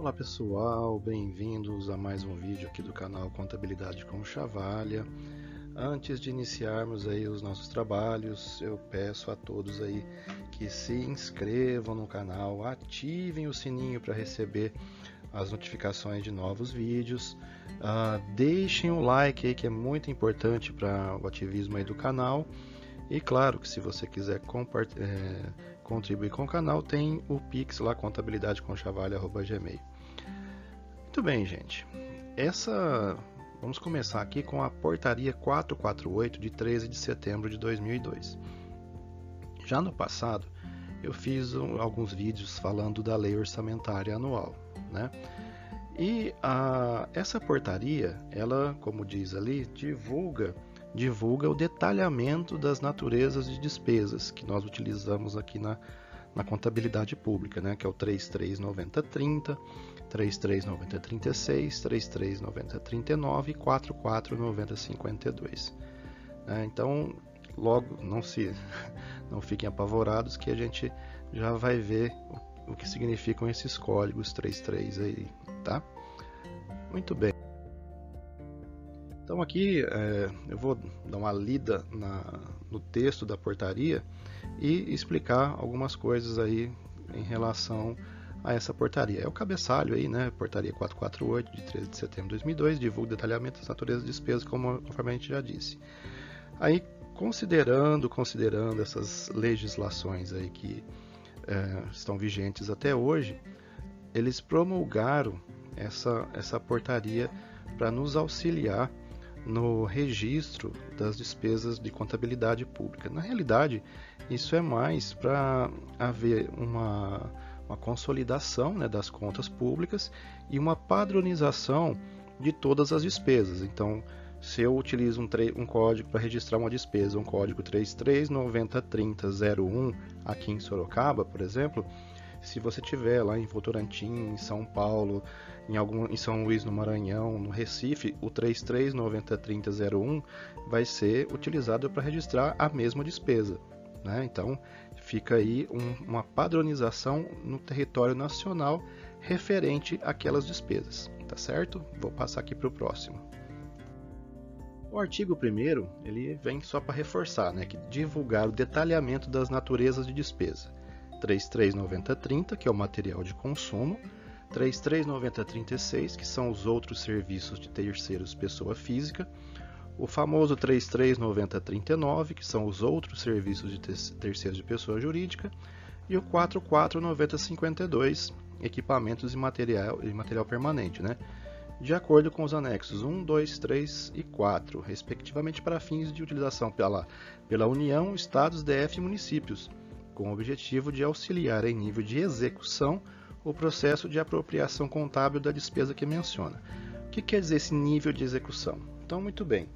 Olá pessoal, bem-vindos a mais um vídeo aqui do canal Contabilidade com Chavalha. Antes de iniciarmos aí os nossos trabalhos, eu peço a todos aí que se inscrevam no canal, ativem o sininho para receber as notificações de novos vídeos, uh, deixem o like aí que é muito importante para o ativismo aí do canal. E claro que se você quiser é, contribuir com o canal, tem o Pix lá, contabilidadeconchavalha.gmail. Muito bem, gente. Essa vamos começar aqui com a portaria 448 de 13 de setembro de 2002. Já no passado, eu fiz um, alguns vídeos falando da lei orçamentária anual, né? E a, essa portaria, ela, como diz ali, divulga divulga o detalhamento das naturezas de despesas que nós utilizamos aqui na, na contabilidade pública, né? que é o 339030, 339036, 339039 e 449052. É, então, logo, não se não fiquem apavorados que a gente já vai ver o, o que significam esses códigos 33 aí, tá? Muito bem. Então aqui é, eu vou dar uma lida na, no texto da portaria e explicar algumas coisas aí em relação a essa portaria. É o cabeçalho aí, né? Portaria 448 de 13 de setembro de 2002, divulga detalhamento das naturezas de despesas, como conforme a gente já disse. Aí, considerando, considerando essas legislações aí que é, estão vigentes até hoje, eles promulgaram essa, essa portaria para nos auxiliar no registro das despesas de contabilidade pública. Na realidade, isso é mais para haver uma, uma consolidação né, das contas públicas e uma padronização de todas as despesas. Então, se eu utilizo um, um código para registrar uma despesa, um código 33903001 aqui em Sorocaba, por exemplo, se você tiver lá em Votorantim, em São Paulo, em, algum, em São Luís no Maranhão, no Recife, o 33903001 vai ser utilizado para registrar a mesma despesa. Né? Então fica aí um, uma padronização no território nacional referente àquelas despesas, tá certo? Vou passar aqui para o próximo. O artigo 1 ele vem só para reforçar, né, que divulgar o detalhamento das naturezas de despesa. 339030, que é o material de consumo, 339036, que são os outros serviços de terceiros pessoa física, o famoso 339039, que são os outros serviços de terceiros de pessoa jurídica, e o 449052, equipamentos e material, e material permanente, né? de acordo com os anexos 1, 2, 3 e 4, respectivamente para fins de utilização pela, pela União, Estados, DF e municípios, com o objetivo de auxiliar em nível de execução o processo de apropriação contábil da despesa que menciona. O que quer dizer esse nível de execução? Então, muito bem.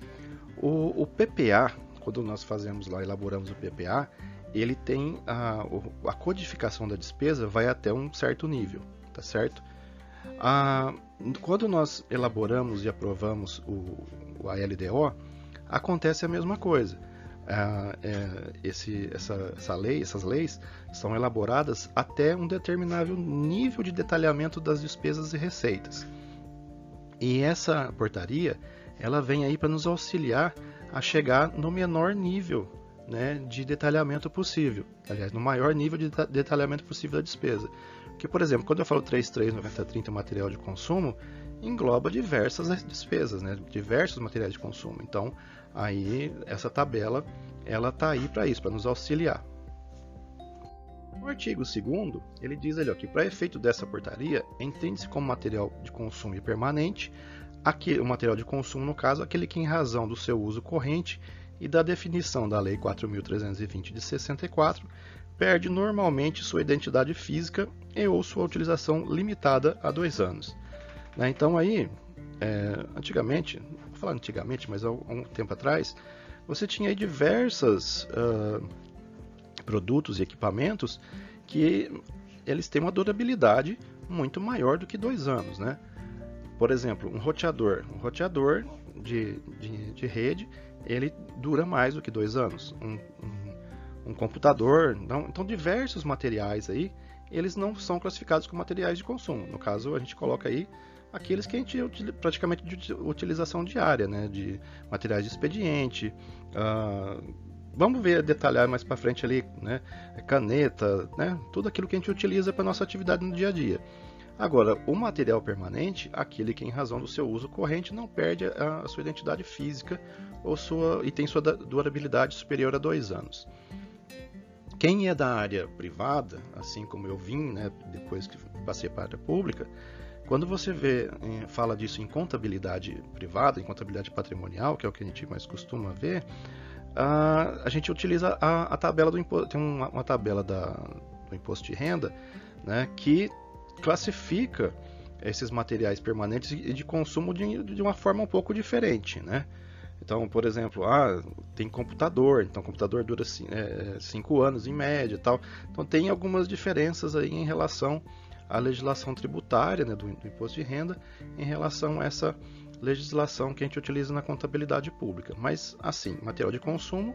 O, o PPA, quando nós fazemos lá, elaboramos o PPA, ele tem a, a codificação da despesa vai até um certo nível, tá certo? A, quando nós elaboramos e aprovamos o, o ALDO, acontece a mesma coisa é, esse, essa, essa lei, essas leis são elaboradas até um determinado nível de detalhamento das despesas e receitas. E essa portaria ela vem aí para nos auxiliar a chegar no menor nível né, de detalhamento possível, aliás, no maior nível de detalhamento possível da despesa. Que, por exemplo, quando eu falo 339030 material de consumo, engloba diversas despesas, né, diversos materiais de consumo. Então, Aí essa tabela ela está aí para isso, para nos auxiliar. O artigo 2 ele diz ali ó, que para efeito dessa portaria, entende-se como material de consumo permanente, aqui, o material de consumo, no caso, aquele que em razão do seu uso corrente e da definição da Lei 4.320 de 64, perde normalmente sua identidade física e ou sua utilização limitada a dois anos. Né? Então aí, é, antigamente, falar antigamente, mas há um tempo atrás, você tinha aí diversos uh, produtos e equipamentos que eles têm uma durabilidade muito maior do que dois anos, né? Por exemplo, um roteador. Um roteador de, de, de rede, ele dura mais do que dois anos. Um, um, um computador, então, então diversos materiais aí, eles não são classificados como materiais de consumo. No caso, a gente coloca aí aqueles que a gente praticamente de utilização diária, né, de materiais de expediente. Uh, vamos ver detalhar mais para frente ali, né, caneta, né, tudo aquilo que a gente utiliza para nossa atividade no dia a dia. Agora, o material permanente, aquele que em razão do seu uso corrente não perde a, sua identidade física ou sua, e tem sua durabilidade superior a dois anos. Quem é da área privada, assim como eu vim, né, depois que passei para a área pública, quando você vê, fala disso em contabilidade privada, em contabilidade patrimonial, que é o que a gente mais costuma ver, a, a gente utiliza a, a tabela do imposto, tem uma, uma tabela da, do imposto de renda, né, que classifica esses materiais permanentes e de consumo de, de uma forma um pouco diferente, né? Então, por exemplo, ah, tem computador, então computador dura 5 é, anos em média tal. Então tem algumas diferenças aí em relação à legislação tributária né, do, do, imposto de renda em relação a essa legislação que a gente utiliza na contabilidade pública. Mas assim, material de consumo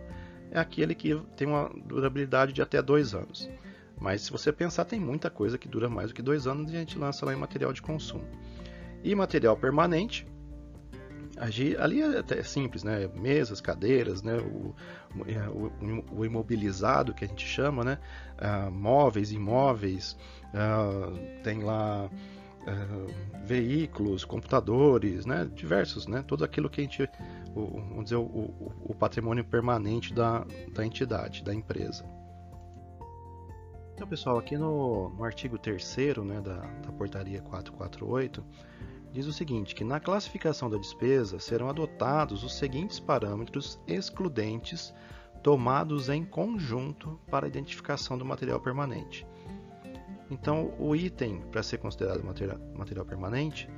é aquele que tem uma durabilidade de até dois anos. Mas se você pensar, tem muita coisa que dura mais do que dois anos e a gente lança lá em material de consumo. E material permanente, ali é até simples, né? Mesas, cadeiras, né? O, o, o imobilizado que a gente chama, né? Uh, móveis, imóveis, uh, tem lá uh, veículos, computadores, né? Diversos, né? Tudo aquilo que a gente, o, vamos dizer, o, o patrimônio permanente da, da entidade, da empresa. Então, pessoal, aqui no, no artigo 3 né, da, da portaria 448, diz o seguinte, que na classificação da despesa serão adotados os seguintes parâmetros excludentes tomados em conjunto para a identificação do material permanente. Então, o item para ser considerado material, material permanente,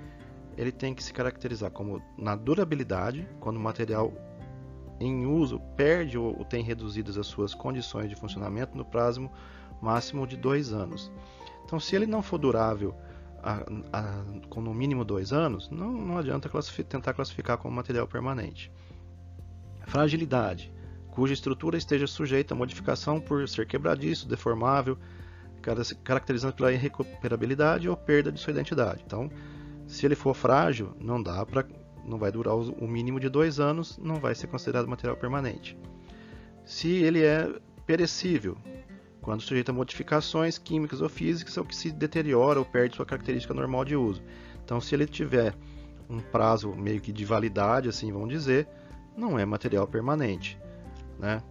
ele tem que se caracterizar como na durabilidade, quando o material em uso perde ou tem reduzidas as suas condições de funcionamento no prazo máximo de dois anos. Então, se ele não for durável a, a, com no mínimo dois anos, não, não adianta tentar classificar como material permanente. Fragilidade, cuja estrutura esteja sujeita a modificação por ser quebradiço, deformável, caracterizando pela irrecuperabilidade ou perda de sua identidade. Então, se ele for frágil, não dá para, não vai durar o mínimo de dois anos, não vai ser considerado material permanente. Se ele é perecível, quando sujeito a modificações químicas ou físicas ou que se deteriora ou perde sua característica normal de uso. Então, se ele tiver um prazo meio que de validade, assim vamos dizer, não é material permanente, né?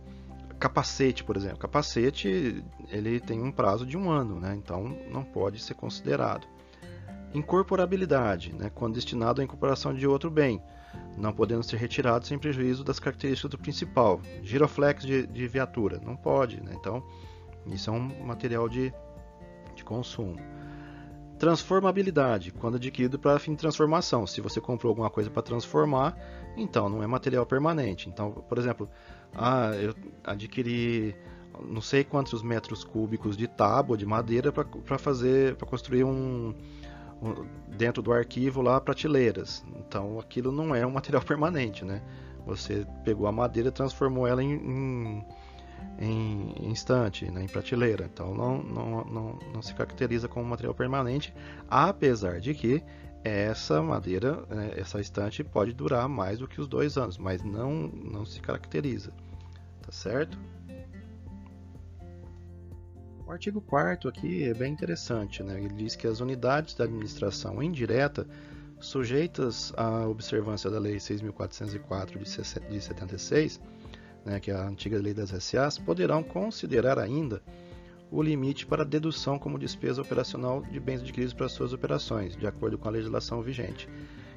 Capacete, por exemplo, capacete ele tem um prazo de um ano, né? Então não pode ser considerado. Incorporabilidade, né? quando destinado à incorporação de outro bem, não podendo ser retirado sem prejuízo das características do principal. Giroflex de, de viatura, não pode, né? Então isso é um material de, de consumo. Transformabilidade, quando adquirido para fim de transformação. Se você comprou alguma coisa para transformar, então não é material permanente. Então, por exemplo, ah, eu adquiri não sei quantos metros cúbicos de tábua de madeira para fazer, para construir um, um, dentro do arquivo lá prateleiras. Então, aquilo não é um material permanente, né? Você pegou a madeira e transformou ela em, em em instante, né, em prateleira. Então não, não, não, não se caracteriza como material permanente, apesar de que essa madeira, né, essa estante pode durar mais do que os dois anos, mas não, não se caracteriza. Tá certo? O artigo 4 aqui é bem interessante. Né? Ele diz que as unidades da administração indireta sujeitas à observância da Lei 6.404 de 76 né, que é a antiga lei das SAs, poderão considerar ainda o limite para dedução como despesa operacional de bens adquiridos para suas operações, de acordo com a legislação vigente.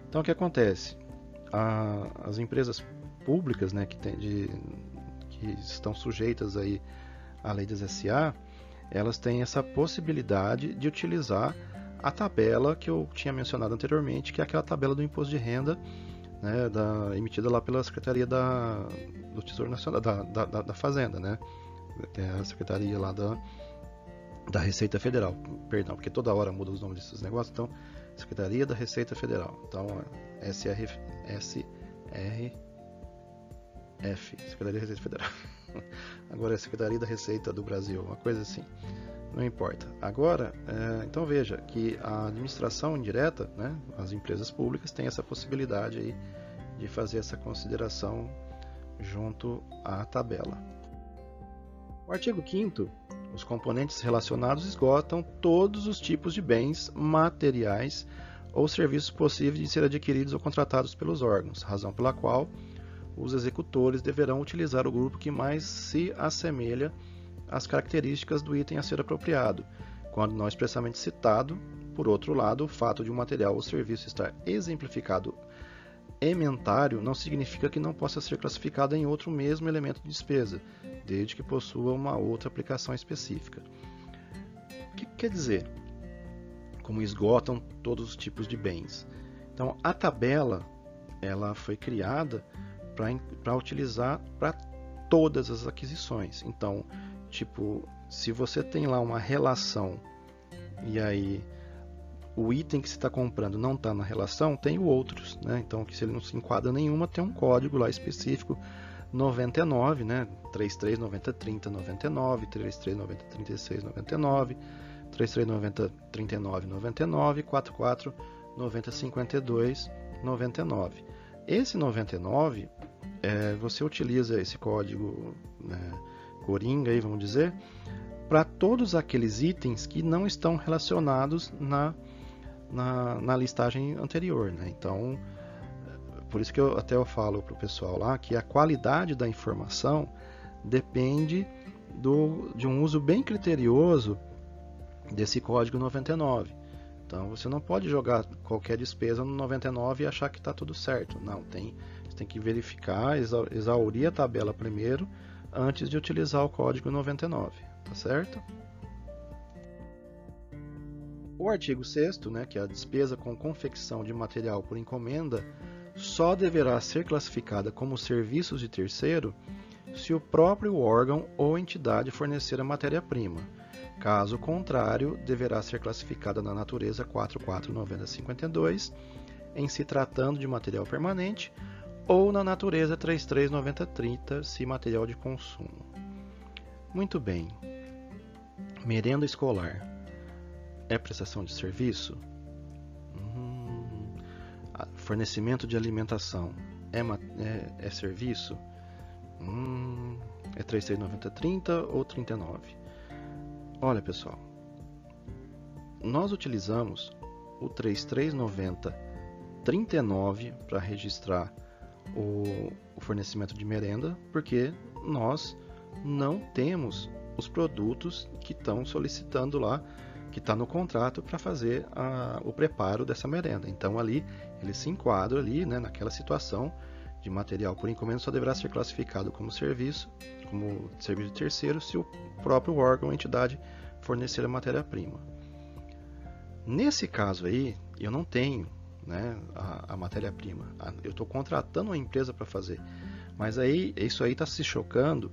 Então, o que acontece? A, as empresas públicas né, que, tem de, que estão sujeitas aí à lei das SA, elas têm essa possibilidade de utilizar a tabela que eu tinha mencionado anteriormente, que é aquela tabela do imposto de renda né, da, emitida lá pela Secretaria da, do Tesouro Nacional, da, da, da Fazenda, né? É a Secretaria lá da, da Receita Federal, perdão, porque toda hora muda os nomes desses negócios, então, Secretaria da Receita Federal, então, SR, SRF, Secretaria da Receita Federal, agora é Secretaria da Receita do Brasil, uma coisa assim. não importa. Agora, é, então veja que a administração indireta, né, as empresas públicas têm essa possibilidade aí de fazer essa consideração junto à tabela. O artigo 5 os componentes relacionados esgotam todos os tipos de bens materiais ou serviços possíveis de ser adquiridos ou contratados pelos órgãos, razão pela qual os executores deverão utilizar o grupo que mais se assemelha às características do item a ser apropriado, quando não expressamente citado. Por outro lado, o fato de um material ou serviço estar exemplificado ementário não significa que não possa ser classificado em outro mesmo elemento de despesa, desde que possua uma outra aplicação específica. O que quer dizer? Como esgotam todos os tipos de bens. Então, a tabela ela foi criada para utilizar para todas as aquisições. Então, tipo, se você tem lá uma relação e aí o item que você está comprando não está na relação, tem outros. Né? Então, se ele não se enquadra nenhuma, tem um código lá específico 99, né? 33 90 30 99, 33 90 36 99, 33 90 39 99, 44 90 52 99. Esse 99, é, você utiliza esse código né, Coringa, aí, vamos dizer, para todos aqueles itens que não estão relacionados na na, na listagem anterior. Né? Então, por isso que eu até eu falo para o pessoal lá que a qualidade da informação depende do, de um uso bem criterioso desse código 99. Então você não pode jogar qualquer despesa no 99 e achar que está tudo certo. Não, tem, você tem que verificar, exaurir a tabela primeiro antes de utilizar o código 99, tá certo? O artigo 6 né, que é a despesa com confecção de material por encomenda, só deverá ser classificada como serviços de terceiro se o próprio órgão ou entidade fornecer a matéria-prima. Caso contrário, deverá ser classificada na natureza 449052, em se tratando de material permanente, ou na natureza 339030, se material de consumo. Muito bem. Merenda escolar é prestação de serviço? Hum, fornecimento de alimentação é, é, é serviço? Hum, é 339030 ou 39? Olha pessoal, nós utilizamos o 3390 39 para registrar o, o, fornecimento de merenda, porque nós não temos os produtos que estão solicitando lá que está no contrato para fazer a, o preparo dessa merenda. Então ali ele se enquadra ali, né, naquela situação de material por encomenda só deverá ser classificado como serviço, como serviço de terceiro, se o próprio órgão ou entidade fornecer a matéria-prima. Nesse caso aí, eu não tenho né, a, a matéria-prima. Eu estou contratando uma empresa para fazer. Mas aí isso aí está se chocando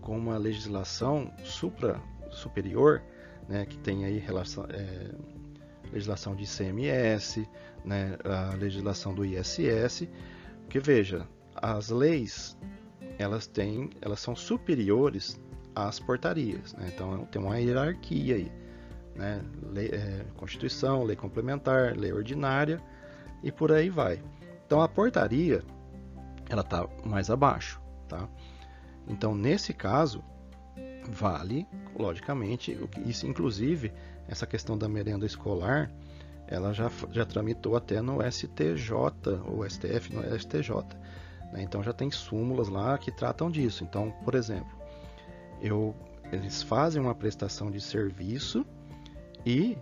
com uma legislação supra superior né, que tem aí relação, é, legislação de ICMS, né, a legislação do ISS, que veja, as leis elas têm, elas são superiores às portarias, né? então tem uma hierarquia aí, né? lei, é, Constituição, lei complementar, lei ordinária e por aí vai. Então a portaria ela está mais abaixo, tá? Então nesse caso vale, logicamente, isso inclusive essa questão da merenda escolar, ela já, já tramitou até no STJ, ou STF, no STJ. Né? Então já tem súmulas lá que tratam disso. Então, por exemplo, eu, eles fazem uma prestação de serviço e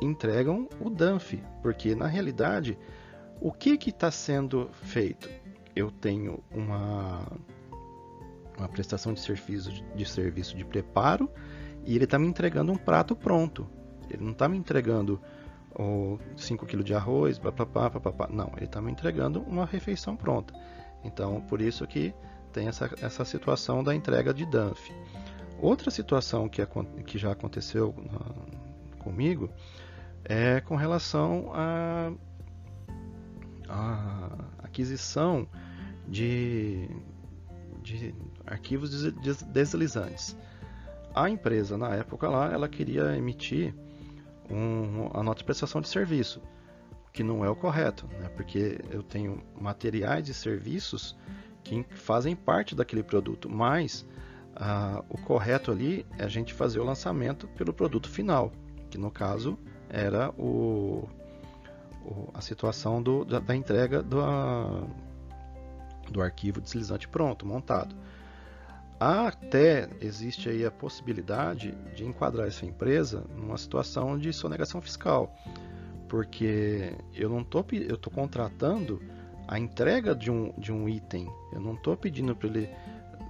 entregam o DANF, porque na realidade, o que está sendo feito? Eu tenho uma uma prestação de serviço de, serviço de preparo e ele está me entregando um prato pronto. Ele não está me entregando 5 kg de arroz, papapá, papapá. Não, ele está me entregando uma refeição pronta. Então, por isso que tem essa, essa situação da entrega de DANF. Outra situação que, que já aconteceu na, comigo é com relação à a, a, aquisição de, de arquivos deslizantes. a empresa na época lá, ela queria emitir um, a nota de prestação de serviço, que não é o correto, né? porque eu tenho materiais e serviços que fazem parte daquele produto, mas ah, o correto ali é a gente fazer o lançamento pelo produto final, que no caso era o, o a situação do, da, da, entrega do, a, do arquivo deslizante pronto, montado. Até existe aí a possibilidade de enquadrar essa empresa numa situação de sonegação fiscal, porque eu não tô eu tô contratando a entrega de um, de um item. Eu não estou pedindo para ele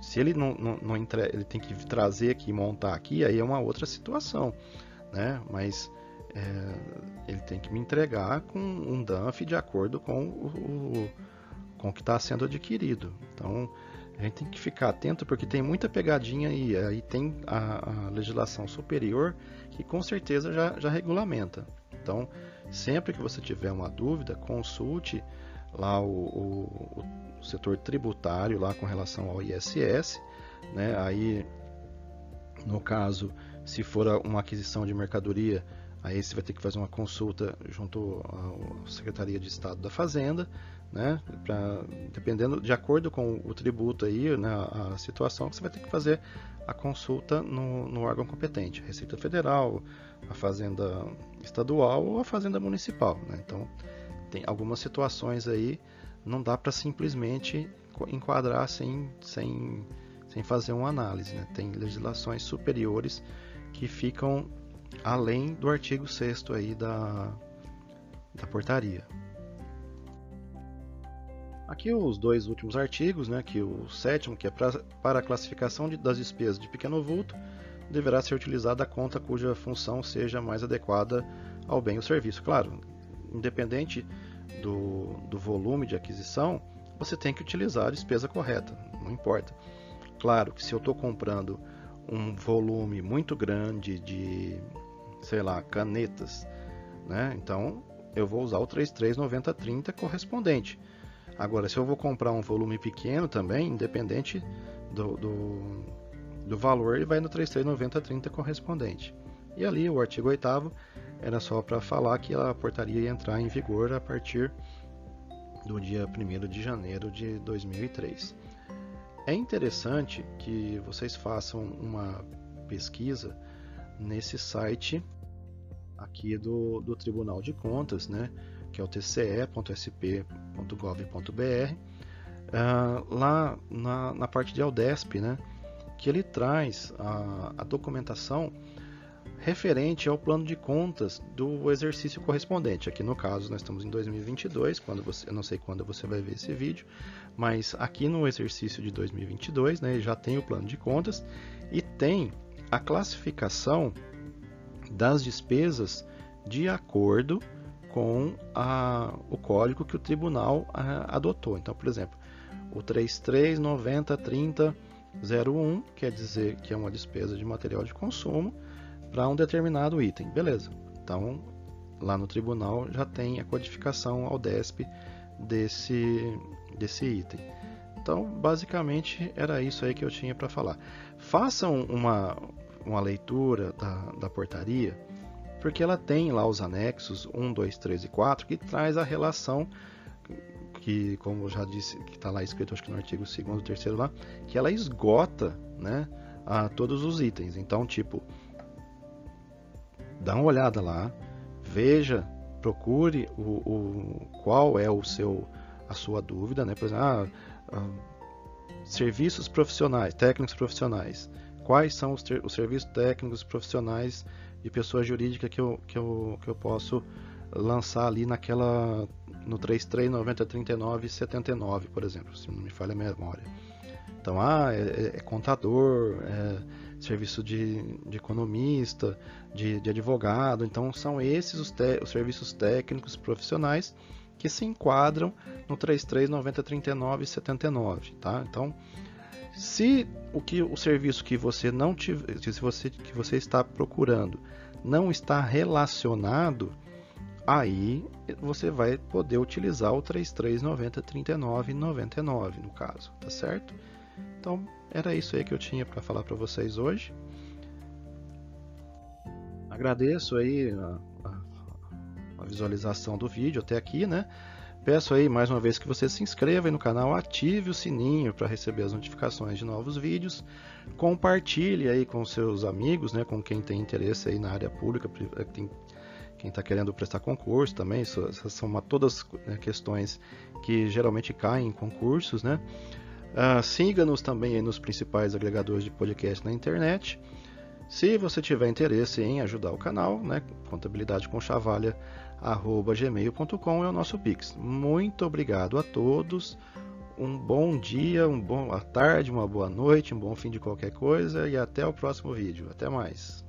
se ele não, não, não ele tem que trazer aqui montar aqui, aí é uma outra situação, né? Mas é, ele tem que me entregar com um DANF de acordo com o, o com o que está sendo adquirido. Então a gente tem que ficar atento porque tem muita pegadinha e aí tem a, a legislação superior que com certeza já, já regulamenta. Então, sempre que você tiver uma dúvida, consulte lá o, o, o setor tributário lá com relação ao ISS, né? Aí, no caso, se for uma aquisição de mercadoria, aí você vai ter que fazer uma consulta junto à Secretaria de Estado da Fazenda, né? Pra, dependendo, de acordo com o tributo aí, né, a situação, você vai ter que fazer a consulta no, no órgão competente, Receita Federal, a Fazenda Estadual ou a Fazenda Municipal, né? Então, tem algumas situações aí não dá para simplesmente enquadrar sem, sem, sem fazer uma análise. Né? Tem legislações superiores que ficam além do artigo 6 aí da, da portaria. Aqui os dois últimos artigos, né, que o sétimo, que é pra, para a classificação de, das despesas de pequeno vulto, deverá ser utilizada a conta cuja função seja mais adequada ao bem ou serviço. Claro, independente do, do volume de aquisição, você tem que utilizar a despesa correta, não importa. Claro que se eu estou comprando um volume muito grande de, sei lá, canetas, né? Então eu vou usar o 339030 correspondente. Agora, se eu vou comprar um volume pequeno também, independente do, do, do valor, ele vai no 339030 correspondente. E ali o artigo 8 era só para falar que a portaria ia entrar em vigor a partir do dia 1 de janeiro de 2003. É interessante que vocês façam uma pesquisa nesse site aqui do, do Tribunal de Contas, né, que é o tce.sp.gov.br, uh, ah, lá na, na parte de Aldesp, né, que ele traz a, a documentação referente ao plano de contas do exercício correspondente. Aqui no caso, nós estamos em 2022, quando você, eu não sei quando você vai ver esse vídeo, mas aqui no exercício de 2022, né, já tem o plano de contas e tem a classificação das despesas de acordo com a, o código que o tribunal a, adotou. Então, por exemplo, o 33903001 quer dizer que é uma despesa de material de consumo para um determinado item. Beleza. Então, lá no tribunal já tem a codificação ao DESP desse, desse item. Então, basicamente, era isso aí que eu tinha para falar. Façam uma, uma leitura da, da portaria, porque ela tem lá os anexos 1, 2, 3 e 4, que traz a relação que, como eu já disse, que está lá escrito acho que no artigo 2 3 lá, que ela esgota né, a todos os itens. Então, tipo, dá uma olhada lá, veja, procure o, o qual é o seu a sua dúvida, né? Por exemplo, ah, ah, serviços profissionais, técnicos profissionais. Quais são os, os, serviços técnicos profissionais de pessoa jurídica que eu, que eu, que eu posso lançar ali naquela no 33903979, por exemplo, se não me falha a memória. Então, ah, é, é, é contador, é serviço de, de economista, de, de, advogado. Então, são esses os, os, serviços técnicos profissionais que se enquadram no 33903979, tá? Então, se o que o serviço que você não tiver, se você que você está procurando não está relacionado, aí você vai poder utilizar o 33903999 no caso, tá certo? Então, era isso aí que eu tinha para falar para vocês hoje. agradeço aí a, a, visualização do vídeo até aqui, né? Peço aí mais uma vez que você se inscreva no canal, ative o sininho para receber as notificações de novos vídeos, compartilhe aí com seus amigos, né? Com quem tem interesse aí na área pública, tem quem está querendo prestar concurso também, essas são uma, todas né, questões que geralmente caem em concursos, né? Uh, Siga-nos também nos principais agregadores de podcast na internet. Se você tiver interesse em ajudar o canal, né, contabilidade com chavalha@gmail.com é o nosso pix. Muito obrigado a todos. Um bom dia, uma boa tarde, uma boa noite, um bom fim de qualquer coisa e até o próximo vídeo. Até mais.